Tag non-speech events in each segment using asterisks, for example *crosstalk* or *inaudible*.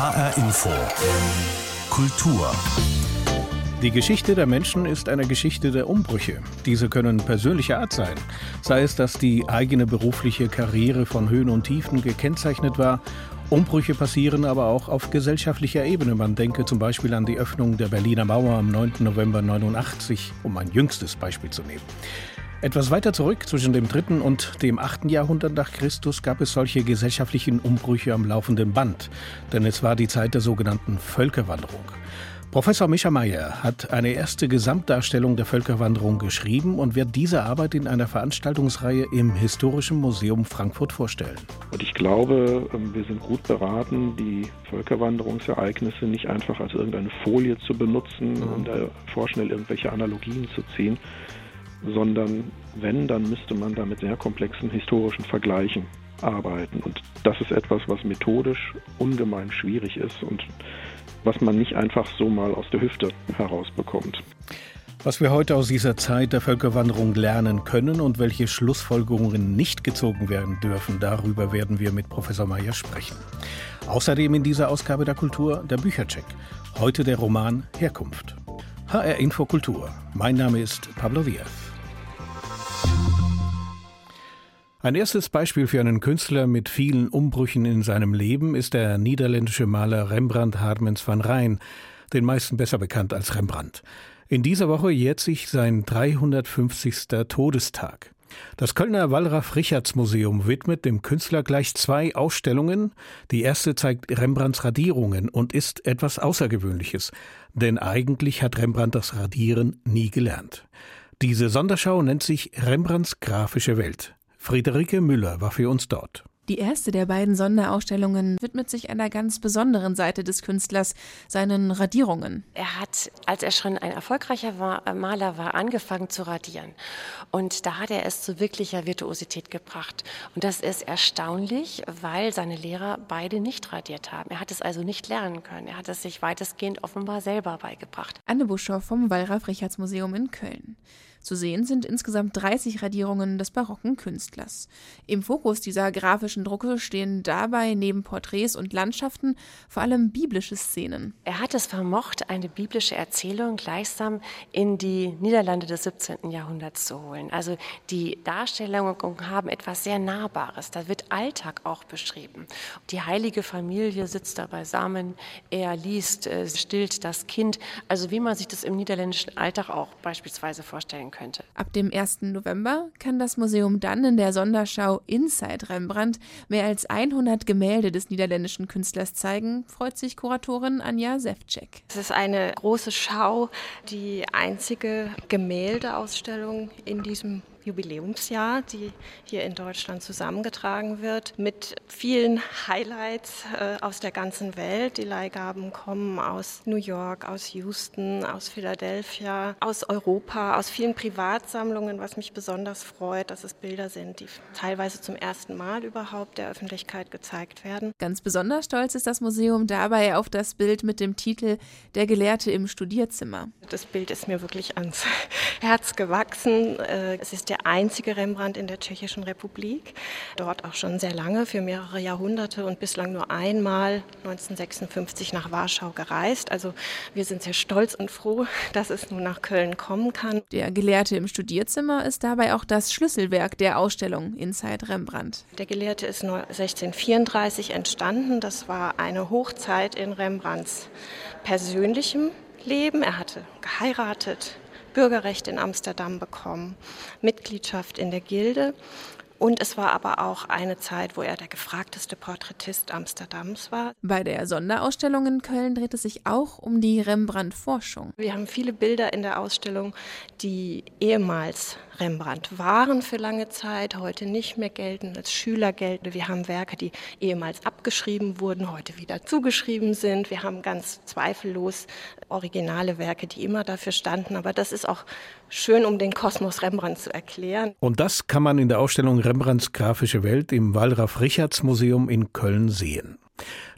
HR Info. Kultur. Die Geschichte der Menschen ist eine Geschichte der Umbrüche. Diese können persönlicher Art sein. Sei es, dass die eigene berufliche Karriere von Höhen und Tiefen gekennzeichnet war. Umbrüche passieren aber auch auf gesellschaftlicher Ebene. Man denke zum Beispiel an die Öffnung der Berliner Mauer am 9. November 89, um ein jüngstes Beispiel zu nehmen. Etwas weiter zurück, zwischen dem dritten und dem achten Jahrhundert nach Christus, gab es solche gesellschaftlichen Umbrüche am laufenden Band, denn es war die Zeit der sogenannten Völkerwanderung. Professor Mischa Meyer hat eine erste Gesamtdarstellung der Völkerwanderung geschrieben und wird diese Arbeit in einer Veranstaltungsreihe im Historischen Museum Frankfurt vorstellen. Und ich glaube, ähm, wir sind gut beraten, die Völkerwanderungsereignisse nicht einfach als irgendeine Folie zu benutzen mhm. und da vorschnell irgendwelche Analogien zu ziehen, sondern wenn, dann müsste man da mit sehr komplexen historischen Vergleichen arbeiten. Und das ist etwas, was methodisch ungemein schwierig ist und was man nicht einfach so mal aus der Hüfte herausbekommt. Was wir heute aus dieser Zeit der Völkerwanderung lernen können und welche Schlussfolgerungen nicht gezogen werden dürfen, darüber werden wir mit Professor Meyer sprechen. Außerdem in dieser Ausgabe der Kultur der Büchercheck. Heute der Roman Herkunft. HR Info Kultur. Mein Name ist Pablo Diaz. Ein erstes Beispiel für einen Künstler mit vielen Umbrüchen in seinem Leben ist der niederländische Maler Rembrandt Harmens van Rijn, den meisten besser bekannt als Rembrandt. In dieser Woche jährt sich sein 350. Todestag. Das Kölner Wallraf-Richards-Museum widmet dem Künstler gleich zwei Ausstellungen. Die erste zeigt Rembrandts Radierungen und ist etwas Außergewöhnliches, denn eigentlich hat Rembrandt das Radieren nie gelernt. Diese Sonderschau nennt sich Rembrandts grafische Welt. Friederike Müller war für uns dort. Die erste der beiden Sonderausstellungen widmet sich einer ganz besonderen Seite des Künstlers, seinen Radierungen. Er hat, als er schon ein erfolgreicher Maler war, angefangen zu radieren. Und da hat er es zu wirklicher Virtuosität gebracht. Und das ist erstaunlich, weil seine Lehrer beide nicht radiert haben. Er hat es also nicht lernen können. Er hat es sich weitestgehend offenbar selber beigebracht. Anne Buschow vom Wallraf-Richards-Museum in Köln. Zu sehen sind insgesamt 30 Radierungen des barocken Künstlers. Im Fokus dieser grafischen Drucke stehen dabei neben Porträts und Landschaften vor allem biblische Szenen. Er hat es vermocht, eine biblische Erzählung gleichsam in die Niederlande des 17. Jahrhunderts zu holen. Also die Darstellungen haben etwas sehr Nahbares. Da wird Alltag auch beschrieben. Die heilige Familie sitzt da beisammen, er liest, äh, stillt das Kind. Also wie man sich das im niederländischen Alltag auch beispielsweise vorstellen sein könnte. Ab dem 1. November kann das Museum dann in der Sonderschau Inside Rembrandt mehr als 100 Gemälde des niederländischen Künstlers zeigen, freut sich Kuratorin Anja Sefcek. Es ist eine große Schau, die einzige Gemäldeausstellung in diesem Jubiläumsjahr, die hier in Deutschland zusammengetragen wird, mit vielen Highlights äh, aus der ganzen Welt. Die Leihgaben kommen aus New York, aus Houston, aus Philadelphia, aus Europa, aus vielen Privatsammlungen, was mich besonders freut, dass es Bilder sind, die teilweise zum ersten Mal überhaupt der Öffentlichkeit gezeigt werden. Ganz besonders stolz ist das Museum dabei auf das Bild mit dem Titel Der Gelehrte im Studierzimmer. Das Bild ist mir wirklich ans *laughs* Herz gewachsen. Äh, es ist der einzige Rembrandt in der Tschechischen Republik. Dort auch schon sehr lange, für mehrere Jahrhunderte und bislang nur einmal 1956 nach Warschau gereist. Also wir sind sehr stolz und froh, dass es nun nach Köln kommen kann. Der Gelehrte im Studierzimmer ist dabei auch das Schlüsselwerk der Ausstellung Inside Rembrandt. Der Gelehrte ist 1634 entstanden. Das war eine Hochzeit in Rembrandts persönlichem Leben. Er hatte geheiratet, Bürgerrecht in Amsterdam bekommen, Mitgliedschaft in der Gilde. Und es war aber auch eine Zeit, wo er der gefragteste Porträtist Amsterdams war. Bei der Sonderausstellung in Köln dreht es sich auch um die Rembrandt-Forschung. Wir haben viele Bilder in der Ausstellung, die ehemals Rembrandt waren für lange Zeit, heute nicht mehr gelten, als Schüler gelten. Wir haben Werke, die ehemals abgeschrieben wurden, heute wieder zugeschrieben sind. Wir haben ganz zweifellos originale Werke, die immer dafür standen. Aber das ist auch schön, um den Kosmos Rembrandt zu erklären. Und das kann man in der Ausstellung Rembrandts grafische Welt im Wallraf-Richards-Museum in Köln sehen.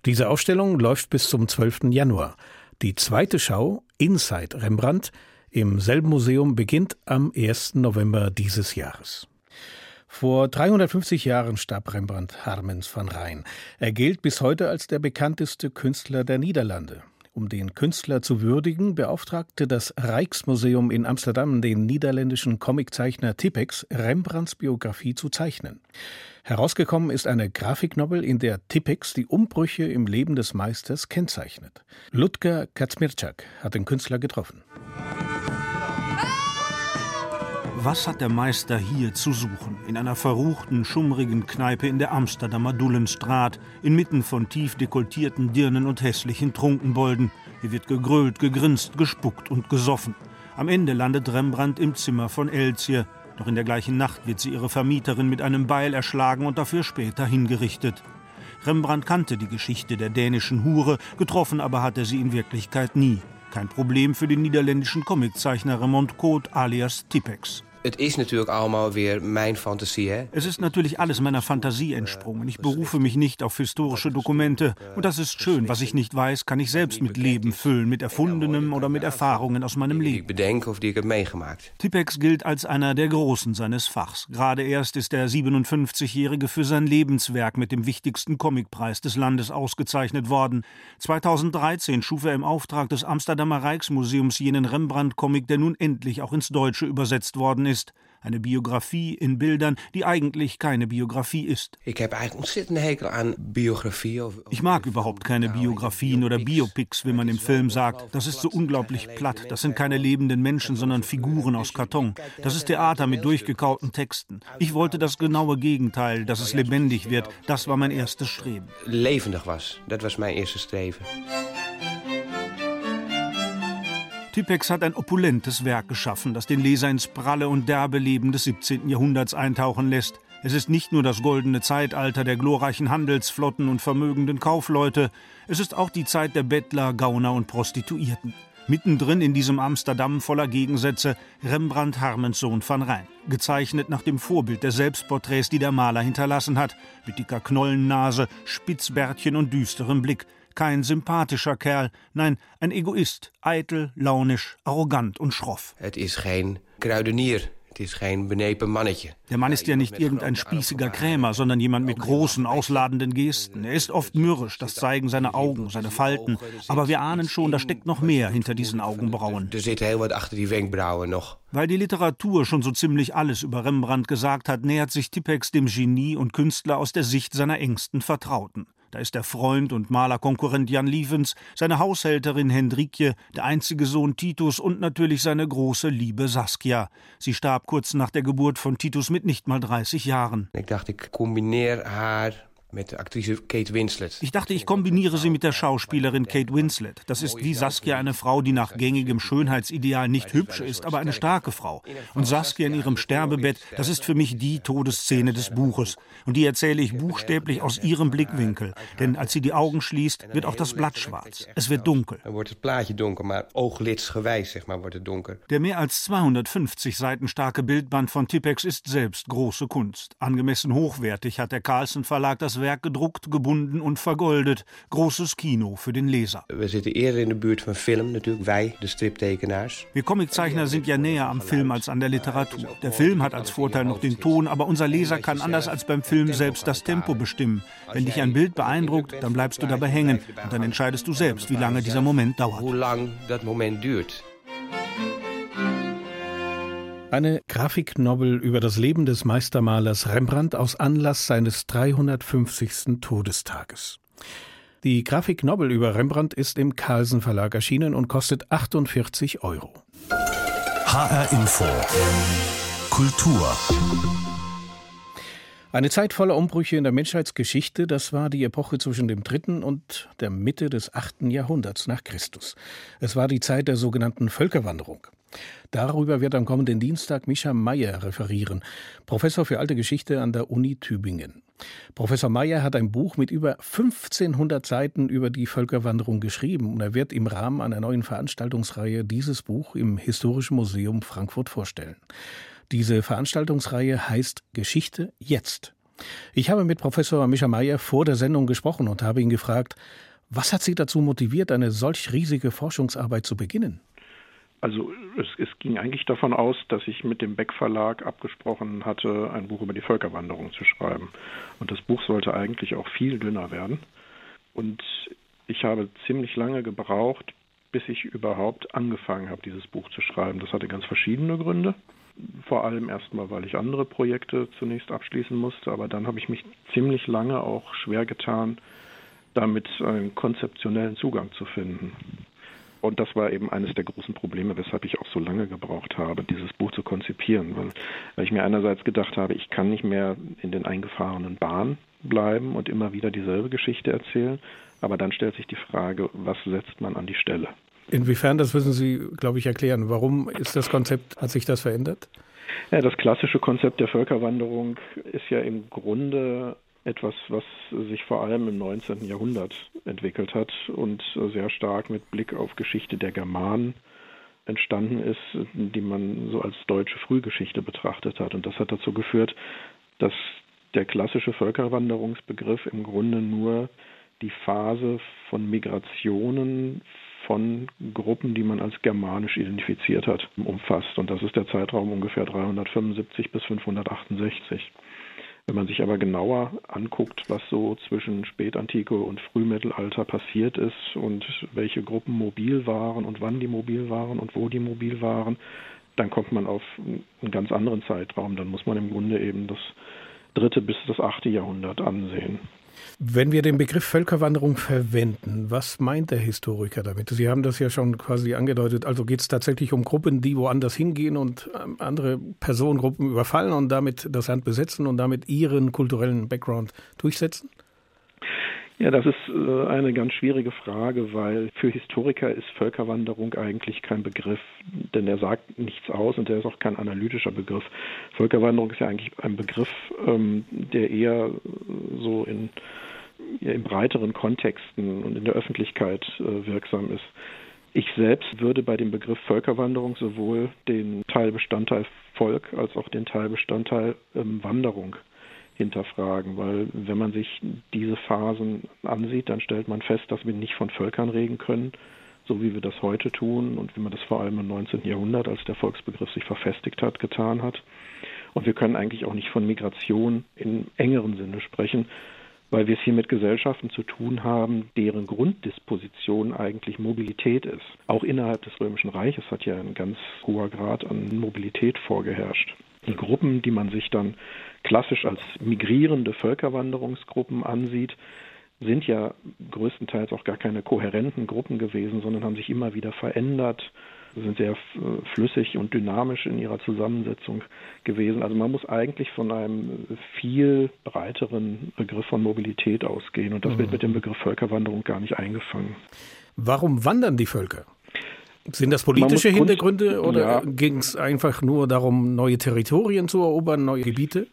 Diese Ausstellung läuft bis zum 12. Januar. Die zweite Schau, Inside Rembrandt, im selben Museum beginnt am 1. November dieses Jahres. Vor 350 Jahren starb Rembrandt Harmens van Rijn. Er gilt bis heute als der bekannteste Künstler der Niederlande. Um den Künstler zu würdigen, beauftragte das Rijksmuseum in Amsterdam den niederländischen Comiczeichner Tippex, Rembrandts Biografie zu zeichnen. Herausgekommen ist eine Grafiknovel, in der Tippex die Umbrüche im Leben des Meisters kennzeichnet. Ludger Kaczmirczak hat den Künstler getroffen. Was hat der Meister hier zu suchen? In einer verruchten, schummrigen Kneipe in der Amsterdamer Dullenstraat, inmitten von tief dekoltierten Dirnen und hässlichen Trunkenbolden. Hier wird gegrölt, gegrinst, gespuckt und gesoffen. Am Ende landet Rembrandt im Zimmer von Elzier. Doch in der gleichen Nacht wird sie ihre Vermieterin mit einem Beil erschlagen und dafür später hingerichtet. Rembrandt kannte die Geschichte der dänischen Hure, getroffen aber hat er sie in Wirklichkeit nie. Kein Problem für den niederländischen Comiczeichner Raymond Code alias Tippex. Het is natuurlijk allemaal weer mijn fantasie. Hè? Es ist natürlich alles meiner Fantasie entsprungen. Ich berufe mich nicht auf historische Dokumente. Und das ist schön. Was ich nicht weiß, kann ich selbst mit Leben füllen, mit Erfundenem oder mit Erfahrungen aus meinem Leben. ik bedenk of die ik heb meegemaakt. Tippex gilt als einer der Großen seines Fachs. Gerade erst ist der 57-Jährige für sein Lebenswerk mit dem wichtigsten Comicpreis des Landes ausgezeichnet worden. 2013 schuf er im Auftrag des Amsterdamer Rijksmuseums jenen Rembrandt-Comic, der nun endlich auch ins Deutsche übersetzt worden ist. Eine Biografie in Bildern, die eigentlich keine Biografie ist. Ich mag überhaupt keine Biografien oder Biopics, wie man im Film sagt. Das ist so unglaublich platt. Das sind keine lebenden Menschen, sondern Figuren aus Karton. Das ist Theater mit durchgekauten Texten. Ich wollte das genaue Gegenteil, dass es lebendig wird. Das war mein erstes Streben. levendig was. Dat was mijn eerste streven. Tippex hat ein opulentes Werk geschaffen, das den Leser ins pralle und derbe Leben des 17. Jahrhunderts eintauchen lässt. Es ist nicht nur das goldene Zeitalter der glorreichen Handelsflotten und vermögenden Kaufleute, es ist auch die Zeit der Bettler, Gauner und Prostituierten. Mittendrin in diesem Amsterdam voller Gegensätze Rembrandt Harmens Sohn van Rijn. Gezeichnet nach dem Vorbild der Selbstporträts, die der Maler hinterlassen hat, mit dicker Knollennase, Spitzbärtchen und düsterem Blick. Kein sympathischer Kerl, nein, ein Egoist, eitel, launisch, arrogant und schroff. Het is geen kruidenier. Het is geen benepen mannetje. Der Mann ist ja nicht irgendein spießiger Krämer, sondern jemand mit großen, ausladenden Gesten. Er ist oft mürrisch, das zeigen seine Augen, seine Falten. Aber wir ahnen schon, da steckt noch mehr hinter diesen Augenbrauen. Er zit heel wat achter die wenkbrauwen nog. Weil die Literatur schon so ziemlich alles über Rembrandt gesagt hat, nähert sich Tippex dem Genie und Künstler aus der Sicht seiner engsten Vertrauten. Da ist der Freund und Malerkonkurrent Jan Lievens, seine Haushälterin Hendrikje, der einzige Sohn Titus und natürlich seine große Liebe Saskia. Sie starb kurz nach der Geburt von Titus mit nicht mal 30 Jahren. Ik dacht, ik combineer haar met de actrice Kate Winslet. Ich dachte, ich kombiniere sie mit der Schauspielerin Kate Winslet. Das ist wie Saskia eine Frau, die nach gängigem Schönheitsideal nicht hübsch ist, aber eine starke Frau. Und Saskia in ihrem Sterbebett, das ist für mich die Todesszene des Buches. Und die erzähle ich buchstäblich aus ihrem Blickwinkel. Denn als sie die Augen schließt, wird auch das Blatt schwarz. Es wird dunkel. Dan wordt het plaatje donker, maar ooglidsgewijs zeg maar, wordt het donker. Der mehr als 250 Seiten starke Bildband von Tippex ist selbst große Kunst. Angemessen hochwertig hat der Carlsen Verlag das Werk gedruckt, gebunden und vergoldet. Großes Kino für den Leser. We zitten eerder in de buurt van film natuurlijk, wij, de striptekenaars. Wir Comiczeichner sind ja näher am Film als an der Literatur. Der Film hat als Vorteil noch den Ton, aber unser Leser kann anders als beim Film selbst das Tempo bestimmen. Wenn dich ein Bild beeindruckt, dann bleibst du dabei hängen und dann entscheidest du selbst, wie lange dieser Moment dauert. Hoe lang dat moment duurt. Eine Grafiknovel über das Leben des Meistermalers Rembrandt aus Anlass seines 350. Todestages. Die Grafiknovel über Rembrandt ist im Carlsen Verlag erschienen und kostet 48 Euro. HR Info. Kultur. Eine Zeit voller Umbrüche in der Menschheitsgeschichte, das war die Epoche zwischen dem dritten und der Mitte des achten Jahrhunderts nach Christus. Es war die Zeit der sogenannten Völkerwanderung. Darüber wird am kommenden Dienstag Mischa Meyer referieren, Professor für alte Geschichte an der Uni Tübingen. Professor Meyer hat ein Buch mit über 1500 Seiten über die Völkerwanderung geschrieben und er wird im Rahmen einer neuen Veranstaltungsreihe dieses Buch im Historischen Museum Frankfurt vorstellen. Diese Veranstaltungsreihe heißt Geschichte jetzt. Ich habe mit Professor Mischa Meyer vor der Sendung gesprochen und habe ihn gefragt, was hat Sie dazu motiviert, eine solch riesige Forschungsarbeit zu beginnen? Also es, es, ging eigentlich davon aus, dass ich mit dem Beck Verlag abgesprochen hatte, ein Buch über die Völkerwanderung zu schreiben. Und das Buch sollte eigentlich auch viel dünner werden. Und ich habe ziemlich lange gebraucht, bis ich überhaupt angefangen habe, dieses Buch zu schreiben. Das hatte ganz verschiedene Gründe. Vor allem erstmal, weil ich andere Projekte zunächst abschließen musste, aber dann habe ich mich ziemlich lange auch schwer getan, damit einen konzeptionellen Zugang zu finden. Und das war eben eines der großen Probleme, weshalb ich auch so lange gebraucht habe, dieses Buch zu konzipieren. Weil, weil ich mir einerseits gedacht habe, ich kann nicht mehr in den eingefahrenen Bahnen bleiben und immer wieder dieselbe Geschichte erzählen. Aber dann stellt sich die Frage, was setzt man an die Stelle? Inwiefern, das müssen Sie, glaube ich, erklären. Warum ist das Konzept, hat sich das verändert? Ja, das klassische Konzept der Völkerwanderung ist ja im Grunde etwas, was sich vor allem im 19. Jahrhundert entwickelt hat und sehr stark mit Blick auf Geschichte der Germanen entstanden ist, die man so als deutsche Frühgeschichte betrachtet hat. Und das hat dazu geführt, dass der klassische Völkerwanderungsbegriff im Grunde nur die Phase von Migrationen von Gruppen, die man als germanisch identifiziert hat, umfasst. Und das ist der Zeitraum ungefähr 375 bis 568. Wenn man sich aber genauer anguckt, was so zwischen Spätantike und Frühmittelalter passiert ist und welche Gruppen mobil waren und wann die mobil waren und wo die mobil waren, dann kommt man auf einen ganz anderen Zeitraum. Dann muss man im Grunde eben das dritte bis das achte Jahrhundert ansehen. Wenn wir den Begriff Völkerwanderung verwenden, was meint der Historiker damit? Sie haben das ja schon quasi angedeutet. Also geht es tatsächlich um Gruppen, die woanders hingehen und ähm, andere Personengruppen überfallen und damit das Land besetzen und damit ihren kulturellen Background durchsetzen? Ja, das ist äh, eine ganz schwierige Frage, weil für Historiker ist Völkerwanderung eigentlich kein Begriff, denn er sagt nichts aus und er ist auch kein analytischer Begriff. Völkerwanderung ist ja eigentlich ein Begriff, ähm, der eher so in, in breiteren Kontexten und in der Öffentlichkeit äh, wirksam ist. Ich selbst würde bei dem Begriff Völkerwanderung sowohl den Teilbestandteil Volk als auch den Teilbestandteil ähm, Wanderung hinterfragen, weil wenn man sich diese Phasen ansieht, dann stellt man fest, dass wir nicht von Völkern reden können, so wie wir das heute tun und wie man das vor allem im 19. Jahrhundert, als der Volksbegriff sich verfestigt hat, getan hat. Und wir können eigentlich auch nicht von Migration im engeren Sinne sprechen, weil wir es hier mit Gesellschaften zu tun haben, deren Grunddisposition eigentlich Mobilität ist. Auch innerhalb des Römischen Reiches hat ja ein ganz hoher Grad an Mobilität vorgeherrscht. Die Gruppen, die man sich dann klassisch als migrierende Völkerwanderungsgruppen ansieht, sind ja größtenteils auch gar keine kohärenten Gruppen gewesen, sondern haben sich immer wieder verändert, sind sehr flüssig und dynamisch in ihrer Zusammensetzung gewesen. Also man muss eigentlich von einem viel breiteren Begriff von Mobilität ausgehen und das mhm. wird mit dem Begriff Völkerwanderung gar nicht eingefangen. Warum wandern die Völker? Sind das politische Hintergründe oder ja. ging es einfach nur darum, neue Territorien zu erobern, neue Gebiete?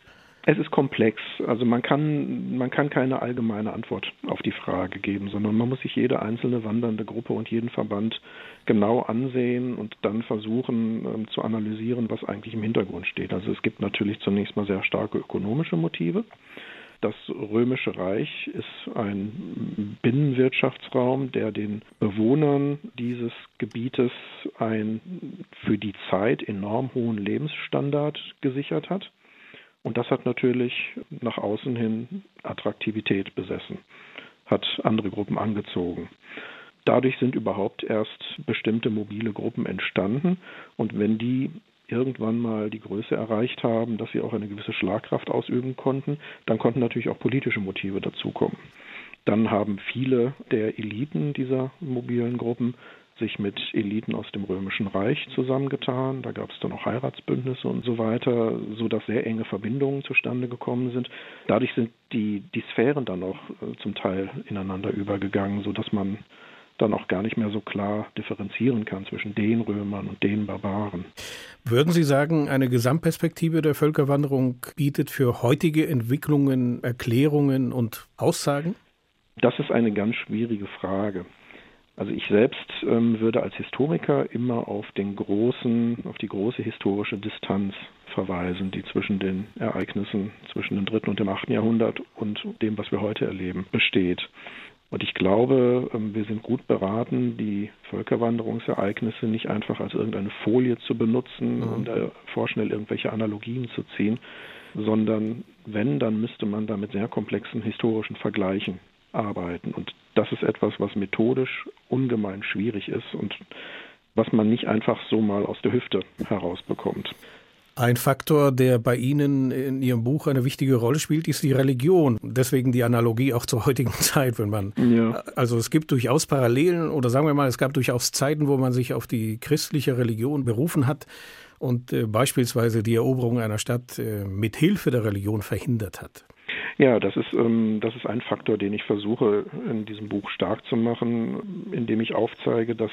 Es ist komplex. Also man kann, man kann keine allgemeine Antwort auf die Frage geben, sondern man muss sich jede einzelne wandernde Gruppe und jeden Verband genau ansehen und dann versuchen ähm, zu analysieren, was eigentlich im Hintergrund steht. Also es gibt natürlich zunächst mal sehr starke ökonomische Motive. Das Römische Reich ist ein Binnenwirtschaftsraum, der den Bewohnern dieses Gebietes einen für die Zeit enorm hohen Lebensstandard gesichert hat. Und das hat natürlich nach außen hin Attraktivität besessen, hat andere Gruppen angezogen. Dadurch sind überhaupt erst bestimmte mobile Gruppen entstanden. Und wenn die irgendwann mal die Größe erreicht haben, dass sie auch eine gewisse Schlagkraft ausüben konnten, dann konnten natürlich auch politische Motive dazukommen. Dann haben viele der Eliten dieser mobilen Gruppen sich mit Eliten aus dem Römischen Reich zusammengetan. Da gab es dann auch Heiratsbündnisse und so weiter, sodass sehr enge Verbindungen zustande gekommen sind. Dadurch sind die, die Sphären dann auch äh, zum Teil ineinander übergegangen, sodass man dann auch gar nicht mehr so klar differenzieren kann zwischen den Römern und den Barbaren. Würden Sie sagen, eine Gesamtperspektive der Völkerwanderung bietet für heutige Entwicklungen Erklärungen und Aussagen? Das ist eine ganz schwierige Frage. Also ich selbst ähm, würde als Historiker immer auf den großen, auf die große historische Distanz verweisen, die zwischen den Ereignissen zwischen dem dritten und dem achten Jahrhundert und dem, was wir heute erleben, besteht. Und ich glaube, ähm, wir sind gut beraten, die Völkerwanderungsereignisse nicht einfach als irgendeine Folie zu benutzen mhm. und da vorschnell irgendwelche Analogien zu ziehen, sondern wenn, dann müsste man da mit sehr komplexen historischen Vergleichen arbeiten. Und das ist etwas, was methodisch ungemein schwierig ist und was man nicht einfach so mal aus der Hüfte herausbekommt. Ein Faktor, der bei Ihnen in Ihrem Buch eine wichtige Rolle spielt, ist die Religion. Deswegen die Analogie auch zur heutigen *laughs* Zeit, wenn man. Ja. Also es gibt durchaus Parallelen oder sagen wir mal, es gab durchaus Zeiten, wo man sich auf die christliche Religion berufen hat und äh, beispielsweise die Eroberung einer Stadt äh, mit Hilfe der Religion verhindert hat. Ja, das ist, ähm, das ist ein Faktor, den ich versuche in diesem Buch stark zu machen, indem ich aufzeige, dass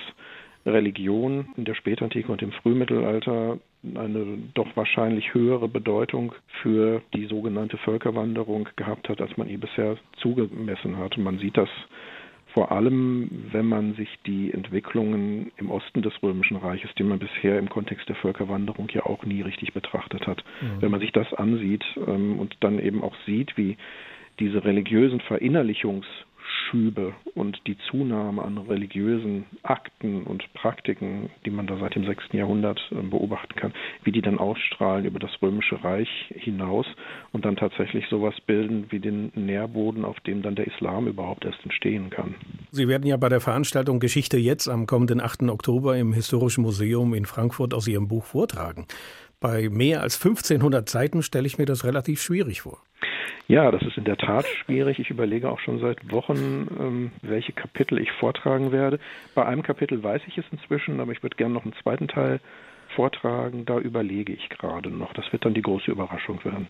Religion in der Spätantike und im Frühmittelalter eine doch wahrscheinlich höhere Bedeutung für die sogenannte Völkerwanderung gehabt hat, als man ihr bisher zugemessen hat. Man sieht das vor allem, wenn man sich die Entwicklungen im Osten des Römischen Reiches, die man bisher im Kontext der Völkerwanderung ja auch nie richtig betrachtet hat, mhm. wenn man sich das ansieht ähm, und dann eben auch sieht, wie diese religiösen Verinnerlichungs- Schübe und die Zunahme an religiösen Akten und Praktiken, die man da seit dem 6. Jahrhundert ähm, beobachten kann, wie die dann ausstrahlen über das Römische Reich hinaus und dann tatsächlich sowas bilden wie den Nährboden, auf dem dann der Islam überhaupt erst entstehen kann. Sie werden ja bei der Veranstaltung Geschichte jetzt am kommenden 8. Oktober im Historischen Museum in Frankfurt aus Ihrem Buch vortragen. Bei mehr als 1500 Seiten stelle ich mir das relativ schwierig vor. Ja, das ist in der Tat schwierig. Ich überlege auch schon seit Wochen, ähm, welche Kapitel ich vortragen werde. Bei einem Kapitel weiß ich es inzwischen, aber ich würde gerne noch einen zweiten Teil vortragen. Da überlege ich gerade noch. Das wird dann die große Überraschung werden.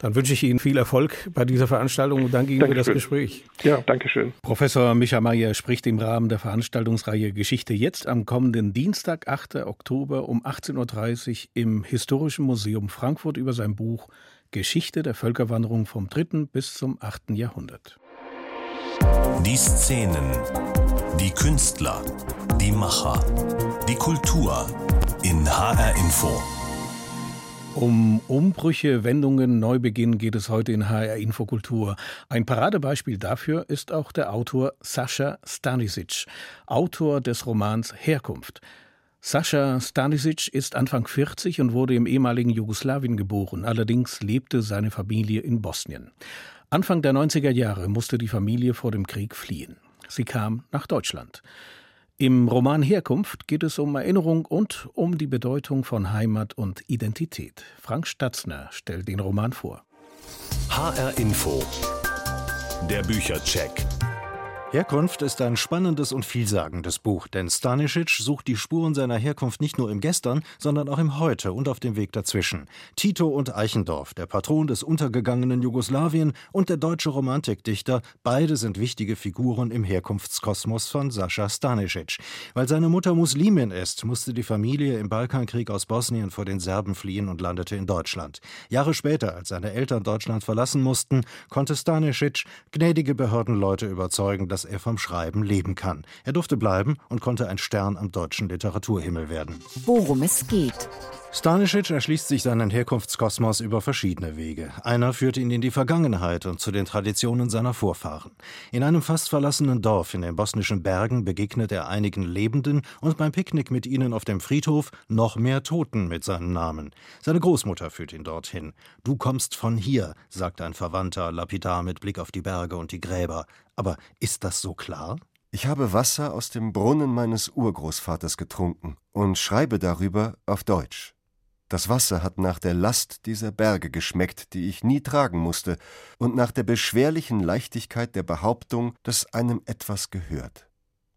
Dann wünsche ich Ihnen viel Erfolg bei dieser Veranstaltung und danke Ihnen Dankeschön. für das Gespräch. Ja, danke schön. Professor Micha Mayer spricht im Rahmen der Veranstaltungsreihe Geschichte jetzt am kommenden Dienstag, 8. Oktober um 18.30 Uhr im Historischen Museum Frankfurt über sein Buch Geschichte der Völkerwanderung vom 3. bis zum 8. Jahrhundert. Die Szenen, die Künstler, die Macher, die Kultur in HR Info. Um Umbrüche, Wendungen, Neubeginn geht es heute in HR Infokultur. Ein Paradebeispiel dafür ist auch der Autor Sascha Stanisic, Autor des Romans Herkunft. Sascha Stanisic ist Anfang 40 und wurde im ehemaligen Jugoslawien geboren. Allerdings lebte seine Familie in Bosnien. Anfang der 90er Jahre musste die Familie vor dem Krieg fliehen. Sie kam nach Deutschland. Im Roman Herkunft geht es um Erinnerung und um die Bedeutung von Heimat und Identität. Frank Statzner stellt den Roman vor. HR Info. Der Büchercheck. Herkunft ist ein spannendes und vielsagendes Buch, denn Stanisic sucht die Spuren seiner Herkunft nicht nur im Gestern, sondern auch im Heute und auf dem Weg dazwischen. Tito und Eichendorff, der Patron des untergegangenen Jugoslawien und der deutsche Romantikdichter, beide sind wichtige Figuren im Herkunftskosmos von Sascha Stanisic. Weil seine Mutter Muslimin ist, musste die Familie im Balkankrieg aus Bosnien vor den Serben fliehen und landete in Deutschland. Jahre später, als seine Eltern Deutschland verlassen mussten, konnte Stanisic gnädige Behördenleute überzeugen, dass er vom Schreiben leben kann. Er durfte bleiben und konnte ein Stern am deutschen Literaturhimmel werden. Worum es geht. Stanisic erschließt sich seinen Herkunftskosmos über verschiedene Wege. Einer führt ihn in die Vergangenheit und zu den Traditionen seiner Vorfahren. In einem fast verlassenen Dorf in den bosnischen Bergen begegnet er einigen Lebenden und beim Picknick mit ihnen auf dem Friedhof noch mehr Toten mit seinem Namen. Seine Großmutter führt ihn dorthin. Du kommst von hier, sagt ein Verwandter lapidar mit Blick auf die Berge und die Gräber. Aber ist das so klar? Ich habe Wasser aus dem Brunnen meines Urgroßvaters getrunken und schreibe darüber auf Deutsch. Das Wasser hat nach der Last dieser Berge geschmeckt, die ich nie tragen musste, und nach der beschwerlichen Leichtigkeit der Behauptung, dass einem etwas gehört.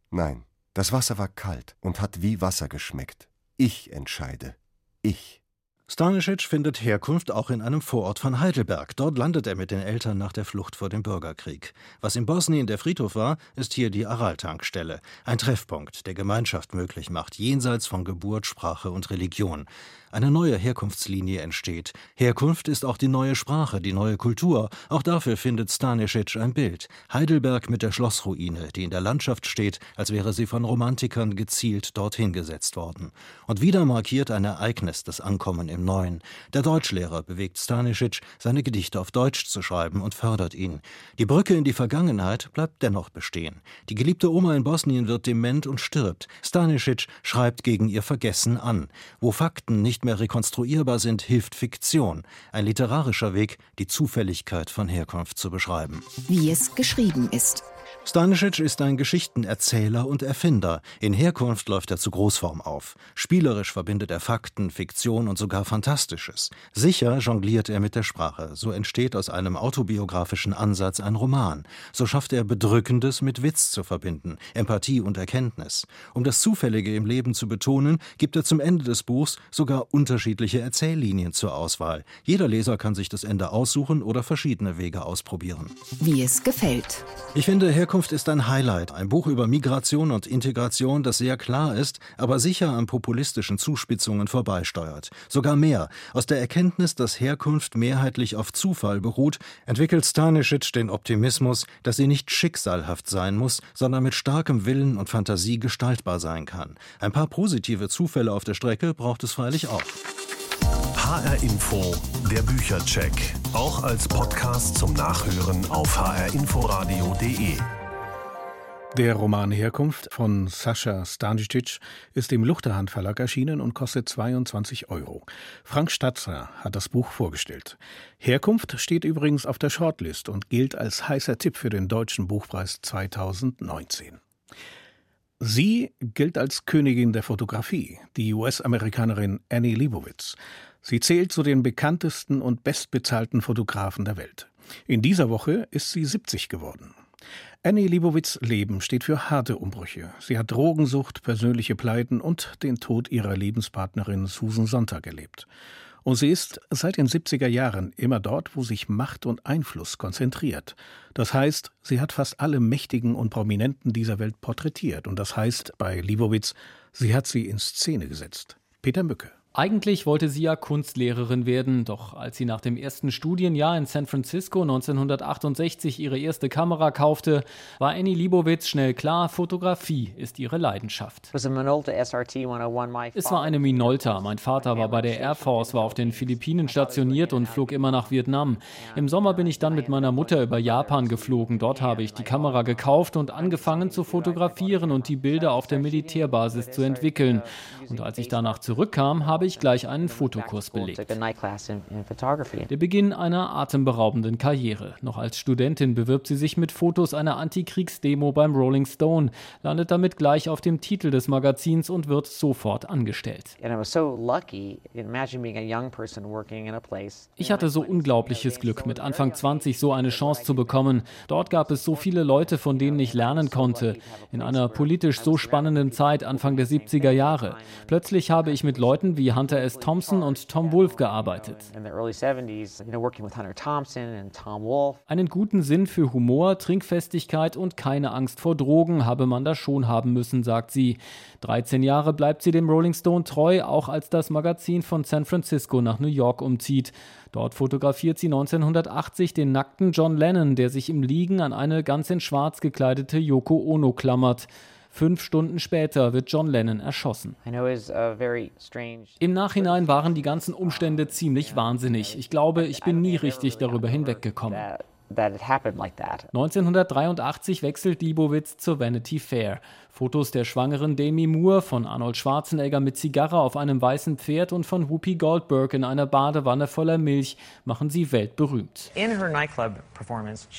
Nein, das Wasser war kalt und hat wie Wasser geschmeckt. Ich entscheide. Ich. Stanisic findet Herkunft auch in einem Vorort von Heidelberg. Dort landet er mit den Eltern nach der Flucht vor dem Bürgerkrieg. Was in Bosnien der Friedhof war, ist hier die Aral-Tankstelle. Ein Treffpunkt, der Gemeinschaft möglich macht, jenseits von Geburt, Sprache und Religion. Eine neue Herkunftslinie entsteht. Herkunft ist auch die neue Sprache, die neue Kultur. Auch dafür findet Stanisic ein Bild. Heidelberg mit der Schlossruine, die in der Landschaft steht, als wäre sie von Romantikern gezielt dorthin gesetzt worden. Und wieder markiert ein Ereignis das Ankommen im Neuen. Der Deutschlehrer bewegt Stanisic, seine Gedichte auf Deutsch zu schreiben und fördert ihn. Die Brücke in die Vergangenheit bleibt dennoch bestehen. Die geliebte Oma in Bosnien wird dement und stirbt. Stanisic schreibt gegen ihr Vergessen an. Wo Fakten nicht mehr rekonstruierbar sind, hilft Fiktion. Ein literarischer Weg, die Zufälligkeit von Herkunft zu beschreiben. Wie es geschrieben ist. Stanisic ist ein Geschichtenerzähler und Erfinder. In Herkunft läuft er zu Großform auf. Spielerisch verbindet er Fakten, Fiktion und sogar Fantastisches. Sicher jongliert er mit der Sprache. So entsteht aus einem autobiografischen Ansatz ein Roman. So schafft er Bedrückendes mit Witz zu verbinden, Empathie und Erkenntnis. Um das Zufällige im Leben zu betonen, gibt er zum Ende des Buchs sogar unterschiedliche Erzähllinien zur Auswahl. Jeder Leser kann sich das Ende aussuchen oder verschiedene Wege ausprobieren. Wie es gefällt. Ich finde, Herkunft Herkunft ist ein Highlight, ein Buch über Migration und Integration, das sehr klar ist, aber sicher an populistischen Zuspitzungen vorbeisteuert. Sogar mehr. Aus der Erkenntnis, dass Herkunft mehrheitlich auf Zufall beruht, entwickelt Stanisic den Optimismus, dass sie nicht schicksalhaft sein muss, sondern mit starkem Willen und Fantasie gestaltbar sein kann. Ein paar positive Zufälle auf der Strecke braucht es freilich auch. HR Info, der Büchercheck. Auch als Podcast zum Nachhören auf hrinforadio.de. Der Roman Herkunft von Sascha Stanicic ist im Luchterhand Verlag erschienen und kostet 22 Euro. Frank Statzer hat das Buch vorgestellt. Herkunft steht übrigens auf der Shortlist und gilt als heißer Tipp für den Deutschen Buchpreis 2019. Sie gilt als Königin der Fotografie, die US-Amerikanerin Annie Leibovitz. Sie zählt zu den bekanntesten und bestbezahlten Fotografen der Welt. In dieser Woche ist sie 70 geworden. Annie Leibovitz Leben steht für harte Umbrüche. Sie hat Drogensucht, persönliche Pleiten und den Tod ihrer Lebenspartnerin Susan Sonntag erlebt. Und sie ist seit den 70er Jahren immer dort, wo sich Macht und Einfluss konzentriert. Das heißt, sie hat fast alle Mächtigen und Prominenten dieser Welt porträtiert. Und das heißt bei Leibovitz, sie hat sie in Szene gesetzt. Peter Mücke. Eigentlich wollte sie ja Kunstlehrerin werden, doch als sie nach dem ersten Studienjahr in San Francisco 1968 ihre erste Kamera kaufte, war Annie Liebowitz schnell klar, Fotografie ist ihre Leidenschaft. Es war eine Minolta. Mein Vater war bei der Air Force, war auf den Philippinen stationiert und flog immer nach Vietnam. Im Sommer bin ich dann mit meiner Mutter über Japan geflogen. Dort habe ich die Kamera gekauft und angefangen zu fotografieren und die Bilder auf der Militärbasis zu entwickeln. Und als ich danach zurückkam, habe habe ich gleich einen Fotokurs belegt. Der Beginn einer atemberaubenden Karriere. Noch als Studentin bewirbt sie sich mit Fotos einer Antikriegsdemo beim Rolling Stone, landet damit gleich auf dem Titel des Magazins und wird sofort angestellt. Ich hatte so unglaubliches Glück, mit Anfang 20 so eine Chance zu bekommen. Dort gab es so viele Leute, von denen ich lernen konnte. In einer politisch so spannenden Zeit, Anfang der 70er Jahre. Plötzlich habe ich mit Leuten wie Hunter S. Thompson und Tom Wolfe gearbeitet. Einen guten Sinn für Humor, Trinkfestigkeit und keine Angst vor Drogen habe man da schon haben müssen, sagt sie. 13 Jahre bleibt sie dem Rolling Stone treu, auch als das Magazin von San Francisco nach New York umzieht. Dort fotografiert sie 1980 den nackten John Lennon, der sich im Liegen an eine ganz in schwarz gekleidete Yoko Ono klammert. Fünf Stunden später wird John Lennon erschossen. Im Nachhinein waren die ganzen Umstände ziemlich wahnsinnig. Ich glaube, ich bin nie richtig darüber hinweggekommen. 1983 wechselt Liebowitz zur Vanity Fair. Fotos der schwangeren Demi Moore, von Arnold Schwarzenegger mit Zigarre auf einem weißen Pferd und von Whoopi Goldberg in einer Badewanne voller Milch machen sie weltberühmt.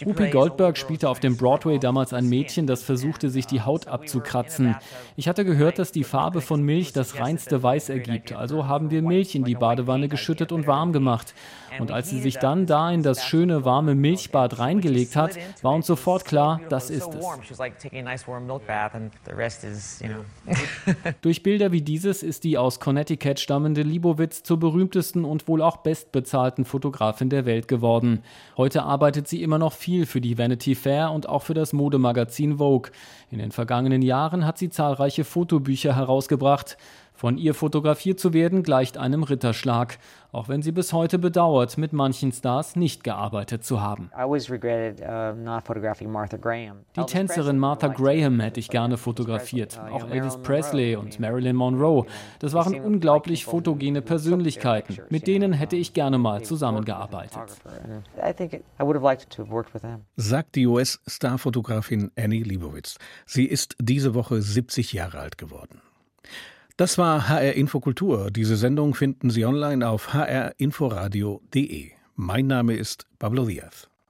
Whoopi Goldberg spielte auf dem Broadway damals ein Mädchen, das versuchte, sich die Haut abzukratzen. Ich hatte gehört, dass die Farbe von Milch das reinste Weiß ergibt, also haben wir Milch in die Badewanne geschüttet und warm gemacht. Und als sie sich dann da in das schöne warme Milchbad reingelegt hat, war uns sofort klar, das ist es. *laughs* Durch Bilder wie dieses ist die aus Connecticut stammende Libowitz zur berühmtesten und wohl auch bestbezahlten Fotografin der Welt geworden. Heute arbeitet sie immer noch viel für die Vanity Fair und auch für das Modemagazin Vogue. In den vergangenen Jahren hat sie zahlreiche Fotobücher herausgebracht. Von ihr fotografiert zu werden gleicht einem Ritterschlag, auch wenn sie bis heute bedauert, mit manchen Stars nicht gearbeitet zu haben. Uh, Die Tänzerin Martha Graham hätte ich gerne fotografiert, uh, auch Elvis Presley und Marilyn Monroe. Das waren unglaublich fotogene Persönlichkeiten, mit denen hätte ich gerne mal zusammengearbeitet. Sagt die US-Starfotografin Annie Leibovitz. Sie ist diese Woche 70 Jahre alt geworden. Das war HR Infokultur. Diese Sendung finden Sie online auf hrinforadio.de. Mein Name ist Pablo Diaz.